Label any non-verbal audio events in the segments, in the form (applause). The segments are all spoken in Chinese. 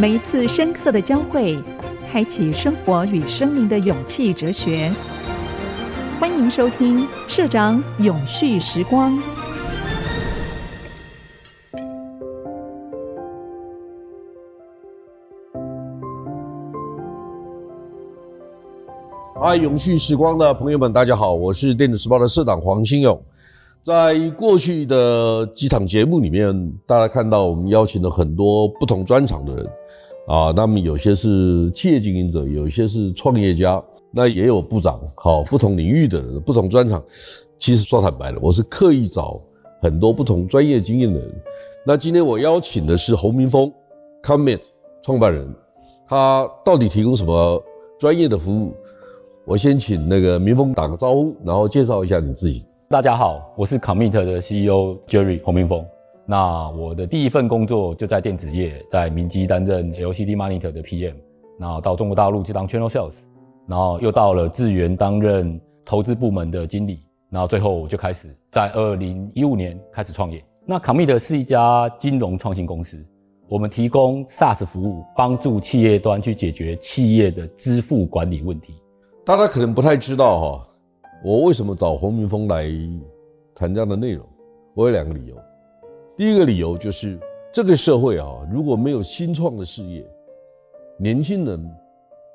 每一次深刻的交汇，开启生活与生命的勇气哲学。欢迎收听《社长永续时光》。嗨，永续时光的朋友们，大家好，我是电子时报的社长黄新勇。在过去的几场节目里面，大家看到我们邀请了很多不同专场的人啊，那么有些是企业经营者，有些是创业家，那也有部长，好，不同领域的人，不同专场。其实说坦白了，我是刻意找很多不同专业经验的人。那今天我邀请的是侯明峰，Commit 创办人，他到底提供什么专业的服务？我先请那个明峰打个招呼，然后介绍一下你自己。大家好，我是 Commit 的 CEO Jerry 侯明峰。那我的第一份工作就在电子业，在明基担任 LCD Monitor 的 PM，然后到中国大陆去当 Channel Sales，然后又到了智源担任投资部门的经理，然后最后我就开始在二零一五年开始创业。那 Commit 是一家金融创新公司，我们提供 SaaS 服务，帮助企业端去解决企业的支付管理问题。大家可能不太知道哈。我为什么找洪明峰来谈这样的内容？我有两个理由。第一个理由就是这个社会啊，如果没有新创的事业，年轻人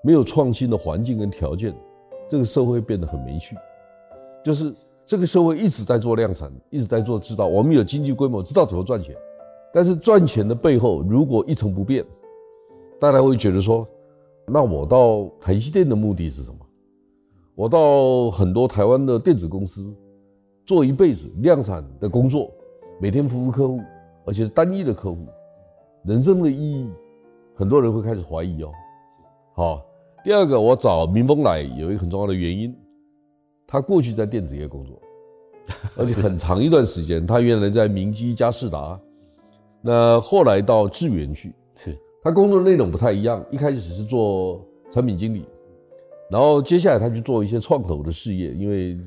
没有创新的环境跟条件，这个社会变得很没趣。就是这个社会一直在做量产，一直在做制造，我们有经济规模，知道怎么赚钱，但是赚钱的背后如果一成不变，大家会觉得说，那我到台积电的目的是什么？我到很多台湾的电子公司做一辈子量产的工作，每天服务客户，而且是单一的客户，人生的意义，很多人会开始怀疑哦。好，第二个，我找民峰来有一个很重要的原因，他过去在电子业工作，(laughs) 而且很长一段时间，他原来在明基佳士达，那后来到智原去，是他工作的内容不太一样，一开始是做产品经理。然后接下来他去做一些创投的事业，因为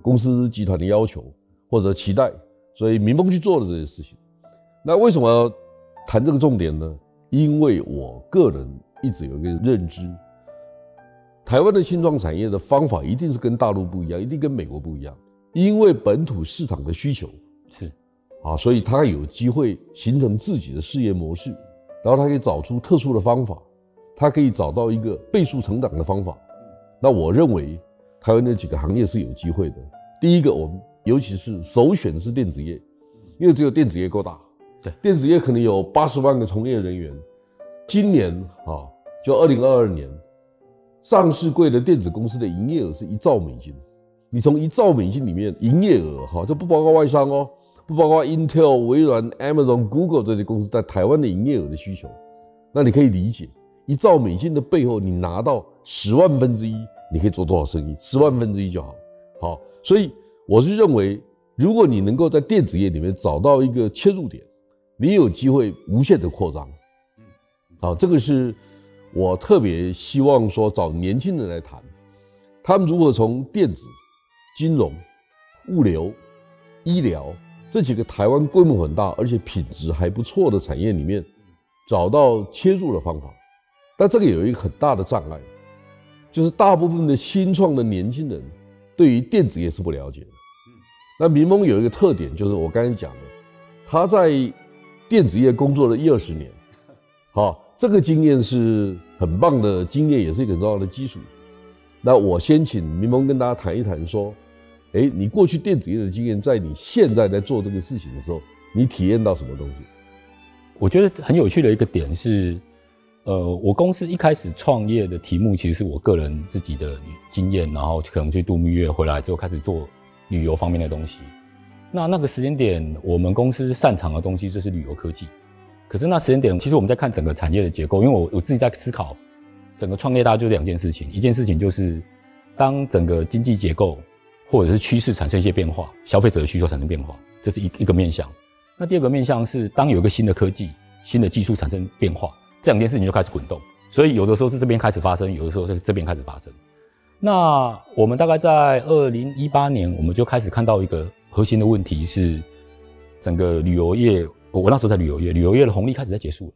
公司集团的要求或者期待，所以民风去做了这些事情。那为什么要谈这个重点呢？因为我个人一直有一个认知，台湾的新创产业的方法一定是跟大陆不一样，一定跟美国不一样，因为本土市场的需求是啊，所以他有机会形成自己的事业模式，然后他可以找出特殊的方法，他可以找到一个倍速成长的方法。那我认为，台湾那几个行业是有机会的。第一个，我们尤其是首选的是电子业，因为只有电子业够大。对，电子业可能有八十万个从业人员。今年啊，就二零二二年，上市柜的电子公司的营业额是一兆美金。你从一兆美金里面营业额哈，这不包括外商哦，不包括 Intel、微软、Amazon、Google 这些公司在台湾的营业额的需求，那你可以理解，一兆美金的背后，你拿到十万分之一。你可以做多少生意？十万分之一就好。好，所以我是认为，如果你能够在电子业里面找到一个切入点，你有机会无限的扩张。好，这个是我特别希望说找年轻人来谈，他们如果从电子、金融、物流、医疗这几个台湾规模很大而且品质还不错的产业里面找到切入的方法，但这个有一个很大的障碍。就是大部分的新创的年轻人，对于电子业是不了解的。那明峰有一个特点，就是我刚才讲的，他在电子业工作了一二十年，(laughs) 好，这个经验是很棒的经验，也是一个很重要的基础。那我先请明峰跟大家谈一谈，说，诶，你过去电子业的经验，在你现在在做这个事情的时候，你体验到什么东西？我觉得很有趣的一个点是。呃，我公司一开始创业的题目其实是我个人自己的经验，然后可能去度蜜月回来之后开始做旅游方面的东西。那那个时间点，我们公司擅长的东西就是旅游科技。可是那时间点，其实我们在看整个产业的结构，因为我我自己在思考整个创业，大概就两件事情，一件事情就是当整个经济结构或者是趋势产生一些变化，消费者的需求产生变化，这是一一个面向。那第二个面向是当有一个新的科技、新的技术产生变化。这两件事情就开始滚动，所以有的时候是这边开始发生，有的时候是这边开始发生。那我们大概在二零一八年，我们就开始看到一个核心的问题是，整个旅游业，我那时候在旅游业，旅游业的红利开始在结束了。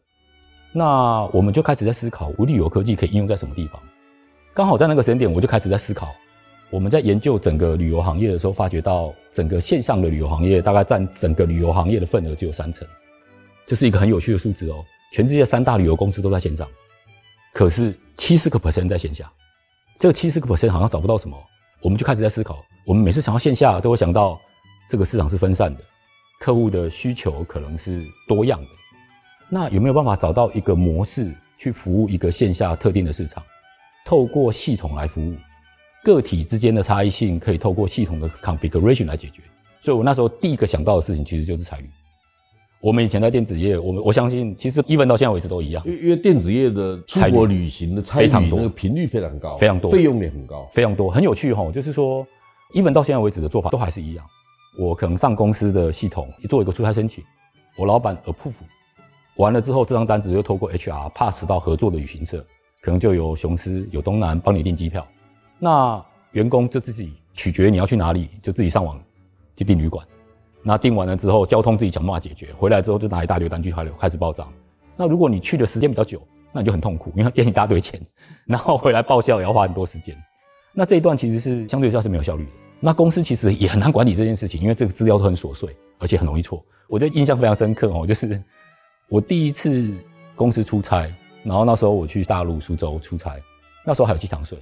那我们就开始在思考，无旅游科技可以应用在什么地方？刚好在那个时间点，我就开始在思考，我们在研究整个旅游行业的时候，发觉到整个线上的旅游行业大概占整个旅游行业的份额只有三成，这是一个很有趣的数字哦。全世界三大旅游公司都在线上，可是七十个 percent 在线下，这个七十个 percent 好像找不到什么，我们就开始在思考，我们每次想到线下，都会想到这个市场是分散的，客户的需求可能是多样的。那有没有办法找到一个模式去服务一个线下特定的市场？透过系统来服务个体之间的差异性，可以透过系统的 configuration 来解决。所以我那时候第一个想到的事情，其实就是彩旅。我们以前在电子业，我们我相信，其实 even 到现在为止都一样。因为因为电子业的出国旅行的非常多，那个频率非常高，非常多，费用也很高，非常多。很有趣哈，就是说，even 到现在为止的做法都还是一样。我可能上公司的系统做一个出差申请，我老板 approve。完了之后，这张单子又透过 HR pass 到合作的旅行社，可能就有雄狮、有东南帮你订机票。那员工就自己取决你要去哪里，就自己上网去订旅馆。那订完了之后，交通自己想办法解决。回来之后就拿一大堆单据开开始报账。那如果你去的时间比较久，那你就很痛苦，因为要给你一大堆钱，然后回来报销也要花很多时间。那这一段其实是相对上是没有效率的。那公司其实也很难管理这件事情，因为这个资料都很琐碎，而且很容易错。我的印象非常深刻哦，就是。我第一次公司出差，然后那时候我去大陆苏州出差，那时候还有机场税，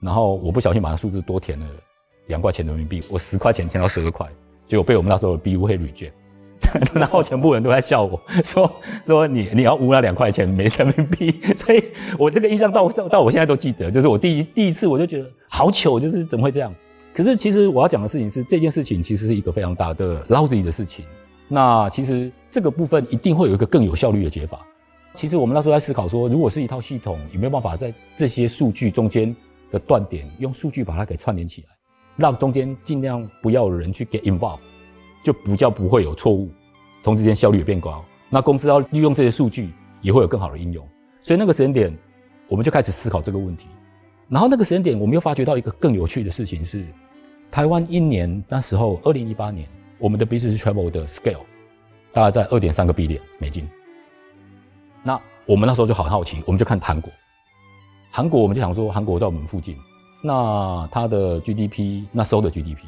然后我不小心把那数字多填了两块钱人民币，我十块钱填到十二块，结果被我们那时候的 BU 会 reject，(laughs) 然后全部人都在笑我 (laughs) 说说你你要污那两块钱没人民币，(laughs) 所以我这个印象到到到我现在都记得，就是我第一第一次我就觉得好糗，就是怎么会这样？可是其实我要讲的事情是这件事情其实是一个非常大的 lousy 的事情。那其实这个部分一定会有一个更有效率的解法。其实我们那时候在思考说，如果是一套系统，有没有办法在这些数据中间的断点，用数据把它给串联起来，让中间尽量不要有人去 get involved，就比较不会有错误，同时间效率也变高。那公司要利用这些数据，也会有更好的应用。所以那个时间点，我们就开始思考这个问题。然后那个时间点，我们又发觉到一个更有趣的事情是，台湾一年那时候二零一八年。我们的 business travel 的 scale 大概在二点三个 billion 美金。那我们那时候就好好奇，我们就看韩国。韩国我们就想说，韩国在我们附近，那它的 GDP 那时候的 GDP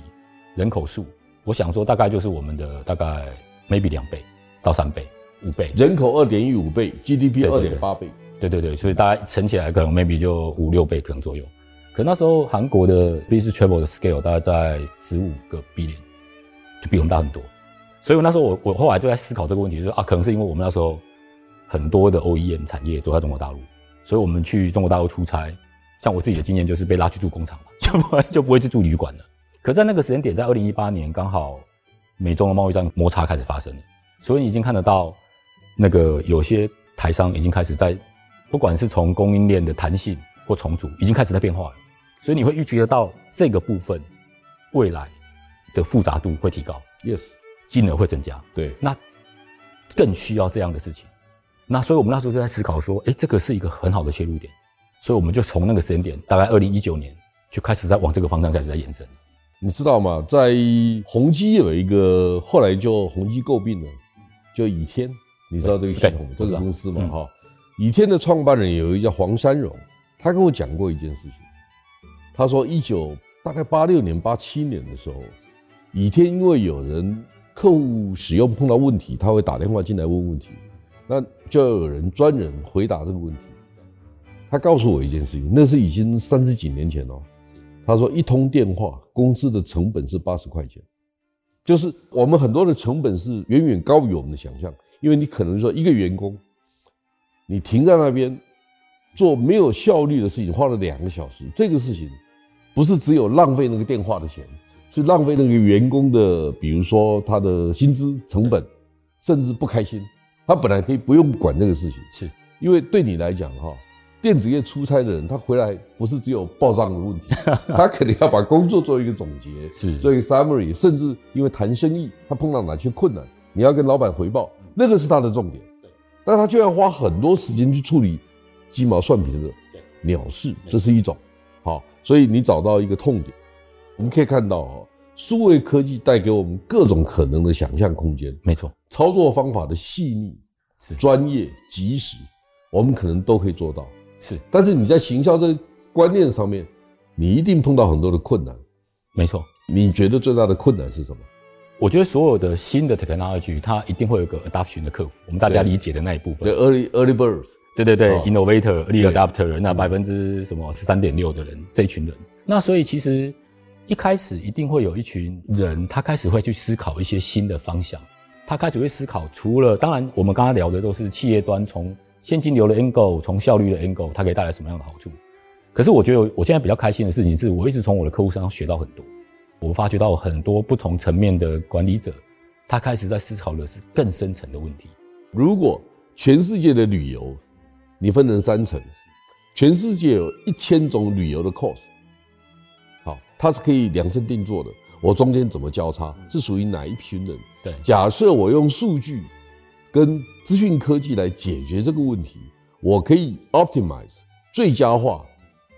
人口数，我想说大概就是我们的大概 maybe 两倍到三倍、五倍。人口二点一五倍，GDP 二点八倍。对对对，所以大家乘起来可能 maybe 就五六倍可能左右。可那时候韩国的 business travel 的 scale 大概在十五个 billion。就比我们大很多，所以我那时候我我后来就在思考这个问题，就是啊，可能是因为我们那时候很多的 OEM 产业都在中国大陆，所以我们去中国大陆出差，像我自己的经验就是被拉去住工厂嘛，(laughs) 就不会就不会去住旅馆了。可在那个时间点，在二零一八年，刚好美中的贸易战摩擦开始发生了，所以你已经看得到那个有些台商已经开始在，不管是从供应链的弹性或重组，已经开始在变化了，所以你会预期得到这个部分未来。的复杂度会提高，yes，金额会增加，对，那更需要这样的事情。那所以我们那时候就在思考说，哎，这个是一个很好的切入点，所以我们就从那个时间点，大概二零一九年就开始在往这个方向开始在延伸。你知道吗？在宏基有一个后来就宏基诟病了，就倚天，你知道这个系统这个公司吗？哈、嗯，倚天的创办人有一个叫黄山荣，他跟我讲过一件事情，他说一九大概八六年、八七年的时候。倚天因为有人客户使用碰到问题，他会打电话进来问问题，那就要有人专人回答这个问题。他告诉我一件事情，那是已经三十几年前了。他说一通电话工资的成本是八十块钱，就是我们很多的成本是远远高于我们的想象，因为你可能说一个员工，你停在那边做没有效率的事情，花了两个小时，这个事情不是只有浪费那个电话的钱。是浪费那个员工的，比如说他的薪资成本，甚至不开心。他本来可以不用管这个事情，是因为对你来讲哈，电子业出差的人，他回来不是只有报账的问题，(laughs) 他肯定要把工作做一个总结，是做一个 summary，甚至因为谈生意，他碰到哪些困难，你要跟老板回报，那个是他的重点。对但他就要花很多时间去处理鸡毛蒜皮的鸟事，这是一种好，所以你找到一个痛点。我们可以看到啊，数位科技带给我们各种可能的想象空间。没错，操作方法的细腻，专业、及时，我们可能都可以做到。是，但是你在行销这个观念上面，你一定碰到很多的困难。没错，你觉得最大的困难是什么？我觉得所有的新的 technology，它一定会有一个 adoption 的 curve，我们大家理解的那一部分。对，early early birds，对对对、哦、，innovator，early adopter，那百分之什么十三点六的人，这一群人。那所以其实一开始一定会有一群人，他开始会去思考一些新的方向，他开始会思考，除了当然我们刚刚聊的都是企业端从现金流的 angle，从效率的 angle，它可以带来什么样的好处。可是我觉得我现在比较开心的事情是，我一直从我的客户身上学到很多。我发觉到很多不同层面的管理者，他开始在思考的是更深层的问题。如果全世界的旅游，你分成三层，全世界有一千种旅游的 course，好，它是可以量身定做的。我中间怎么交叉，是属于哪一群人？对，假设我用数据跟资讯科技来解决这个问题，我可以 optimize 最佳化。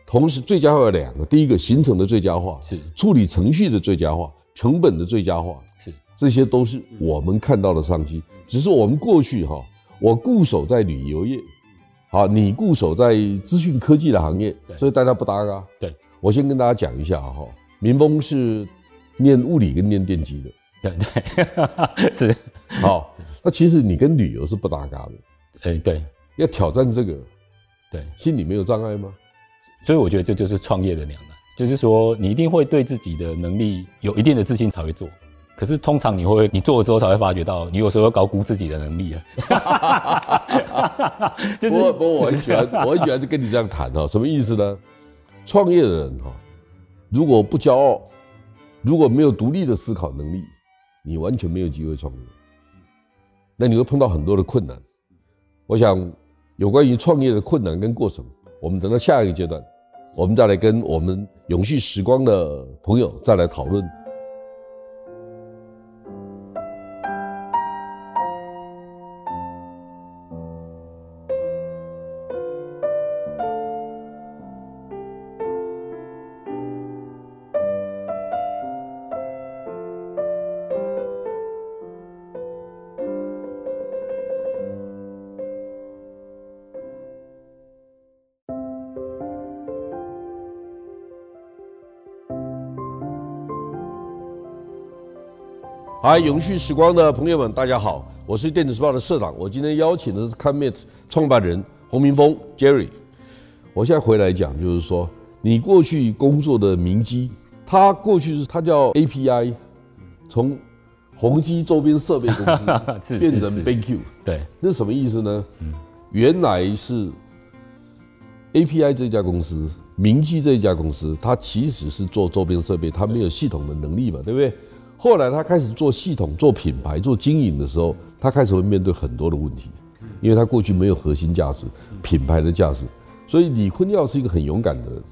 同时，最佳化有两个：第一个，行程的最佳化是处理程序的最佳化，成本的最佳化是，这些都是我们看到的商机。只是我们过去哈，我固守在旅游业，好，你固守在资讯科技的行业，所以大家不搭嘎。对，我先跟大家讲一下哈，民丰是念物理跟念电机的，对对，(laughs) 是。好，那其实你跟旅游是不搭嘎的。哎，对，要挑战这个，对，心里没有障碍吗？所以我觉得这就是创业的两难，就是说你一定会对自己的能力有一定的自信才会做，可是通常你会你做了之后才会发觉到，你有时候会高估自己的能力啊。(laughs) 就是不不，我很喜欢，(laughs) 我很喜欢就跟你这样谈哈，什么意思呢？创业的人哈，如果不骄傲，如果没有独立的思考能力，你完全没有机会创业。那你会碰到很多的困难。我想有关于创业的困难跟过程。我们等到下一个阶段，我们再来跟我们永续时光的朋友再来讨论。嗨，永续时光的朋友们，大家好，我是电子时报的社长。我今天邀请的是 Commit 创办人洪明峰 Jerry。我现在回来讲，就是说你过去工作的明基，他过去是他叫 API，从宏基周边设备公司 (laughs) 变成 BenQ。对，那什么意思呢？原来是 API 这家公司，明基这一家公司，它其实是做周边设备，它没有系统的能力嘛，对不对？后来他开始做系统、做品牌、做经营的时候，他开始会面对很多的问题，因为他过去没有核心价值、品牌的价值。所以李坤耀是一个很勇敢的人，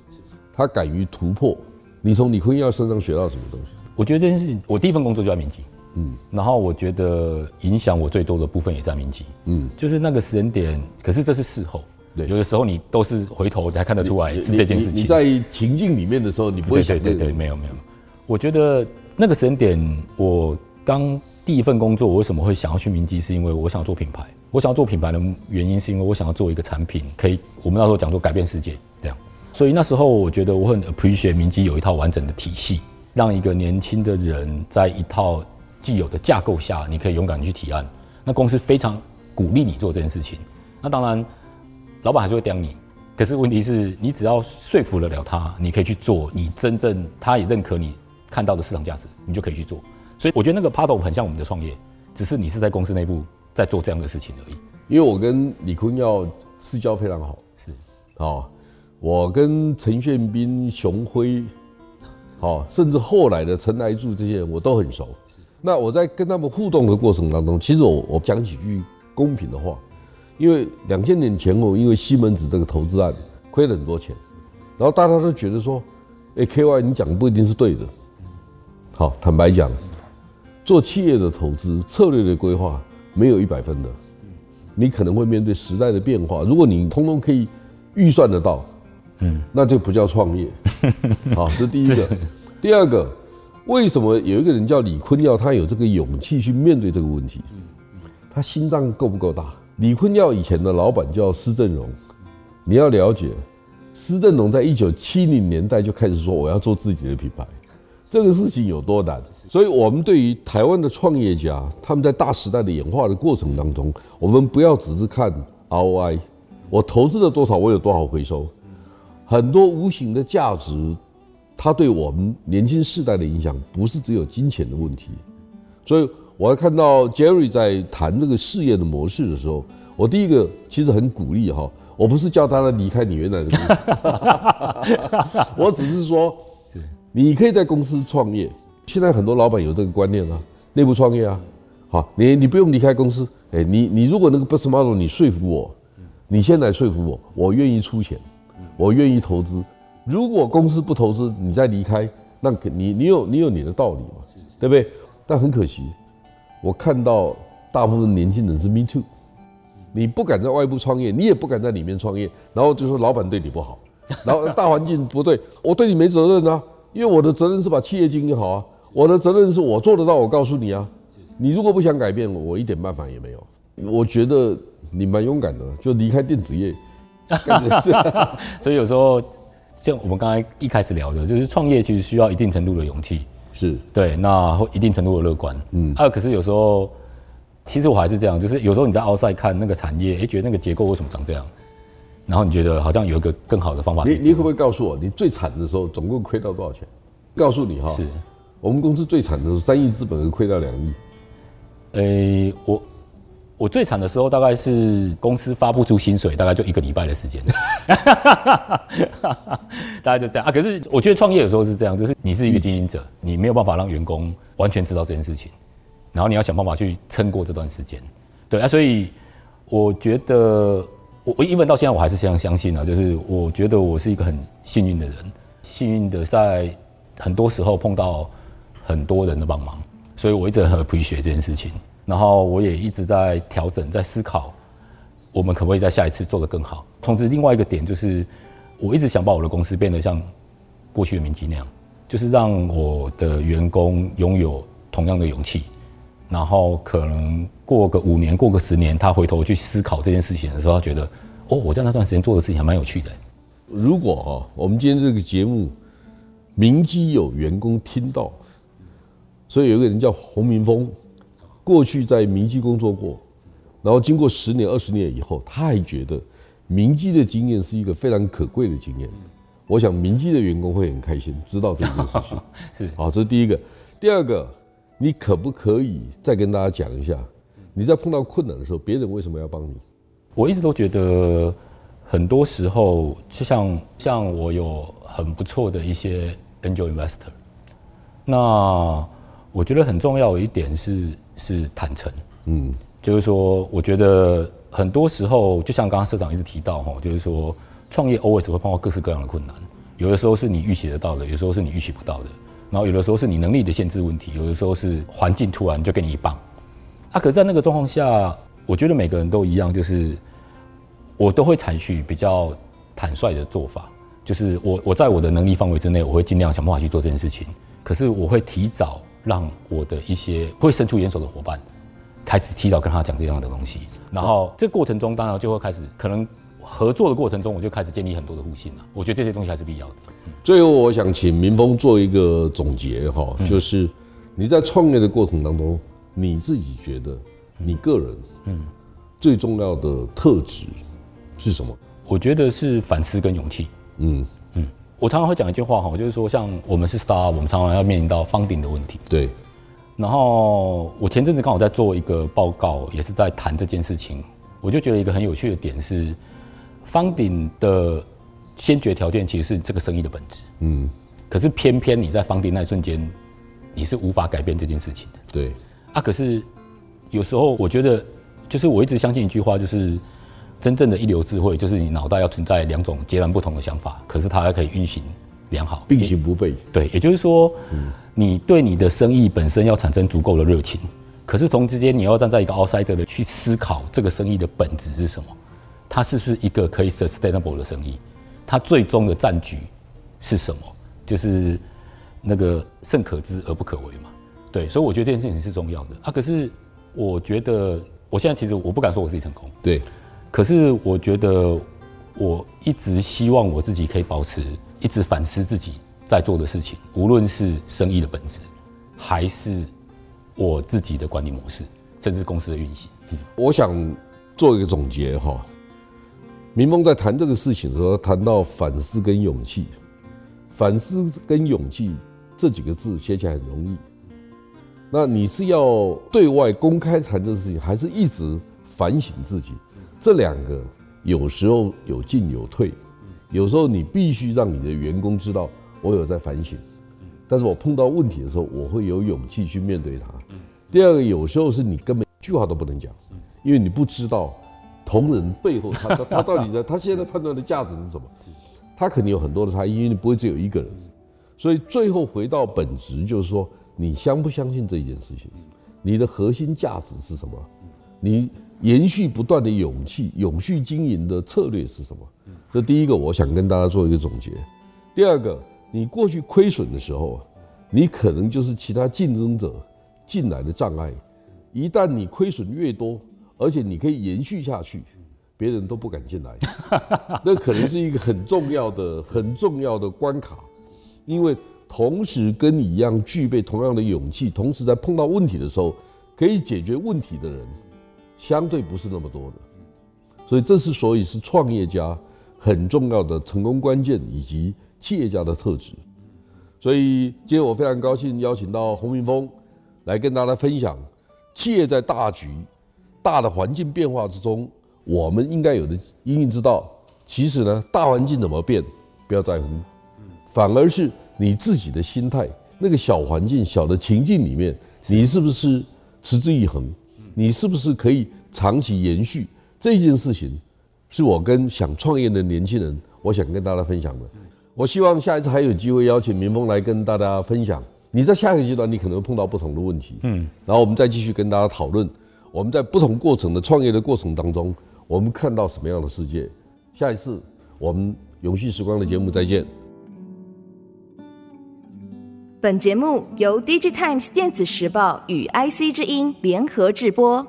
他敢于突破。你从李坤耀身上学到什么东西？我觉得这件事情，我第一份工作就在民企，嗯，然后我觉得影响我最多的部分也在民企，嗯，就是那个时间点。可是这是事后，对，有的时候你都是回头才看得出来是这件事情。你在情境里面的时候，你不会想对对对，没有没有。我觉得。那个时间点，我刚第一份工作，我为什么会想要去明基？是因为我想要做品牌。我想要做品牌的原因，是因为我想要做一个产品，可以我们那时候讲做改变世界这样。所以那时候我觉得我很 appreciate 明基有一套完整的体系，让一个年轻的人在一套既有的架构下，你可以勇敢去提案。那公司非常鼓励你做这件事情。那当然，老板还是会刁你，可是问题是你只要说服得了他，你可以去做，你真正他也认可你。看到的市场价值，你就可以去做。所以我觉得那个 part of 很像我们的创业，只是你是在公司内部在做这样的事情而已。因为我跟李坤耀私交非常好，是，哦，我跟陈炫斌、熊辉，哦，甚至后来的陈来柱这些人我都很熟。那我在跟他们互动的过程当中，其实我我讲几句公平的话，因为两千年前后，因为西门子这个投资案亏了很多钱，然后大家都觉得说，哎，KY 你讲的不一定是对的。好，坦白讲，做企业的投资策略的规划没有一百分的，你可能会面对时代的变化。如果你通通可以预算得到，嗯，那就不叫创业。好，这是第一个。(laughs) 第二个，为什么有一个人叫李坤耀，他有这个勇气去面对这个问题？他心脏够不够大？李坤耀以前的老板叫施正荣，你要了解，施正荣在一九七零年代就开始说我要做自己的品牌，这个事情有多难？所以，我们对于台湾的创业家，他们在大时代的演化的过程当中，我们不要只是看 ROI，我投资了多少，我有多少回收，很多无形的价值，它对我们年轻世代的影响，不是只有金钱的问题。所以，我还看到 Jerry 在谈这个事业的模式的时候，我第一个其实很鼓励哈，我不是叫他离开你原来的公司，(laughs) 我只是说，你可以在公司创业。现在很多老板有这个观念啊，内部创业啊，好，你你不用离开公司，哎，你你如果那个 best model 你说服我，你先来说服我，我愿意出钱，我愿意投资。如果公司不投资，你再离开，那你你有你有你的道理嘛，对不对？但很可惜，我看到大部分年轻人是 me too，你不敢在外部创业，你也不敢在里面创业，然后就说老板对你不好，然后大环境不对，我对你没责任啊，因为我的责任是把企业经营好啊。我的责任是我做得到，我告诉你啊，你如果不想改变，我一点办法也没有。我觉得你蛮勇敢的，就离开电子业。(laughs) 所以有时候像我们刚才一开始聊的，就是创业其实需要一定程度的勇气，是对，那一定程度的乐观。嗯，还有可是有时候，其实我还是这样，就是有时候你在 outside 看那个产业，哎，觉得那个结构为什么长这样，然后你觉得好像有一个更好的方法。你你可不可以告诉我，你最惨的时候总共亏到多少钱？告诉你哈。是。我们公司最惨的是三亿资本亏到两亿。诶，我我最惨的时候大概是公司发不出薪水，大概就一个礼拜的时间，(laughs) 大概就这样啊。可是我觉得创业有时候是这样，就是你是一个经营者，你没有办法让员工完全知道这件事情，然后你要想办法去撑过这段时间。对啊，所以我觉得我我因为到现在我还是非常相信啊，就是我觉得我是一个很幸运的人，幸运的在很多时候碰到。很多人的帮忙，所以我一直很 appreciate 这件事情。然后我也一直在调整，在思考，我们可不可以在下一次做得更好。同时，另外一个点就是，我一直想把我的公司变得像过去的明基那样，就是让我的员工拥有同样的勇气。然后可能过个五年，过个十年，他回头去思考这件事情的时候，他觉得，哦，我在那段时间做的事情还蛮有趣的。如果啊，我们今天这个节目，明基有员工听到。所以有一个人叫洪明峰，过去在明基工作过，然后经过十年、二十年以后，他还觉得明基的经验是一个非常可贵的经验。我想明基的员工会很开心知道这件事情。(laughs) 是，好，这是第一个。第二个，你可不可以再跟大家讲一下，你在碰到困难的时候，别人为什么要帮你？我一直都觉得，很多时候就像像我有很不错的一些 angel investor，那。我觉得很重要的一点是是坦诚，嗯，就是说，我觉得很多时候，就像刚刚社长一直提到哈，就是说，创业 always 会碰到各式各样的困难，有的时候是你预期得到的，有的时候是你预期不到的，然后有的时候是你能力的限制问题，有的时候是环境突然就给你一棒，啊，可是在那个状况下，我觉得每个人都一样，就是我都会采取比较坦率的做法，就是我我在我的能力范围之内，我会尽量想办法去做这件事情，可是我会提早。让我的一些会伸出援手的伙伴，开始提早跟他讲这样的东西，然后这过程中，当然就会开始可能合作的过程中，我就开始建立很多的互信了。我觉得这些东西还是必要的。最后，我想请民峰做一个总结哈，就是你在创业的过程当中，你自己觉得你个人嗯最重要的特质是什么？我觉得是反思跟勇气。嗯嗯。我常常会讲一句话哈，就是说，像我们是 star，我们常常要面临到 funding 的问题。对。然后我前阵子刚好在做一个报告，也是在谈这件事情。我就觉得一个很有趣的点是，funding 的先决条件其实是这个生意的本质。嗯。可是偏偏你在 funding 那一瞬间，你是无法改变这件事情的。对。啊，可是有时候我觉得，就是我一直相信一句话，就是。真正的一流智慧，就是你脑袋要存在两种截然不同的想法，可是它还可以运行良好，并行不悖。对，也就是说，嗯，你对你的生意本身要产生足够的热情，可是同时间你要站在一个 outsider 的去思考这个生意的本质是什么，它是不是一个可以 sustainable 的生意，它最终的战局是什么，就是那个甚可知而不可为嘛。对，所以我觉得这件事情是重要的啊。可是我觉得我现在其实我不敢说我自己成功，对，可是我觉得我一直希望我自己可以保持一直反思自己在做的事情，无论是生意的本质，还是我自己的管理模式，甚至公司的运行。嗯，我想做一个总结哈。明峰在谈这个事情的时候，谈到反思跟勇气，反思跟勇气这几个字写起来很容易。那你是要对外公开谈这个事情，还是一直反省自己？这两个有时候有进有退，有时候你必须让你的员工知道我有在反省，但是我碰到问题的时候，我会有勇气去面对它。第二个，有时候是你根本一句话都不能讲，因为你不知道。同仁背后他，他他他到底在 (laughs) 他现在判断的价值是什么？他肯定有很多的差异，因为你不会只有一个人。所以最后回到本质，就是说你相不相信这一件事情？你的核心价值是什么？你延续不断的勇气、永续经营的策略是什么？这第一个，我想跟大家做一个总结。第二个，你过去亏损的时候，你可能就是其他竞争者进来的障碍。一旦你亏损越多，而且你可以延续下去，别人都不敢进来，(laughs) 那可能是一个很重要的、很重要的关卡，因为同时跟你一样具备同样的勇气，同时在碰到问题的时候可以解决问题的人，相对不是那么多的，所以这是所以是创业家很重要的成功关键以及企业家的特质。所以今天我非常高兴邀请到洪明峰来跟大家分享企业在大局。大的环境变化之中，我们应该有的应应之道。其实呢，大环境怎么变，不要在乎，反而是你自己的心态。那个小环境、小的情境里面，你是不是持之以恒？你是不是可以长期延续？这件事情，是我跟想创业的年轻人，我想跟大家分享的。我希望下一次还有机会邀请民峰来跟大家分享。你在下一个阶段，你可能会碰到不同的问题，嗯，然后我们再继续跟大家讨论。我们在不同过程的创业的过程当中，我们看到什么样的世界？下一次我们永续时光的节目再见。本节目由 DigiTimes 电子时报与 IC 之音联合制播。